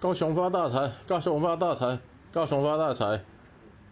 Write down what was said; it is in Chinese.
高雄发大财高雄发大财高雄发大财。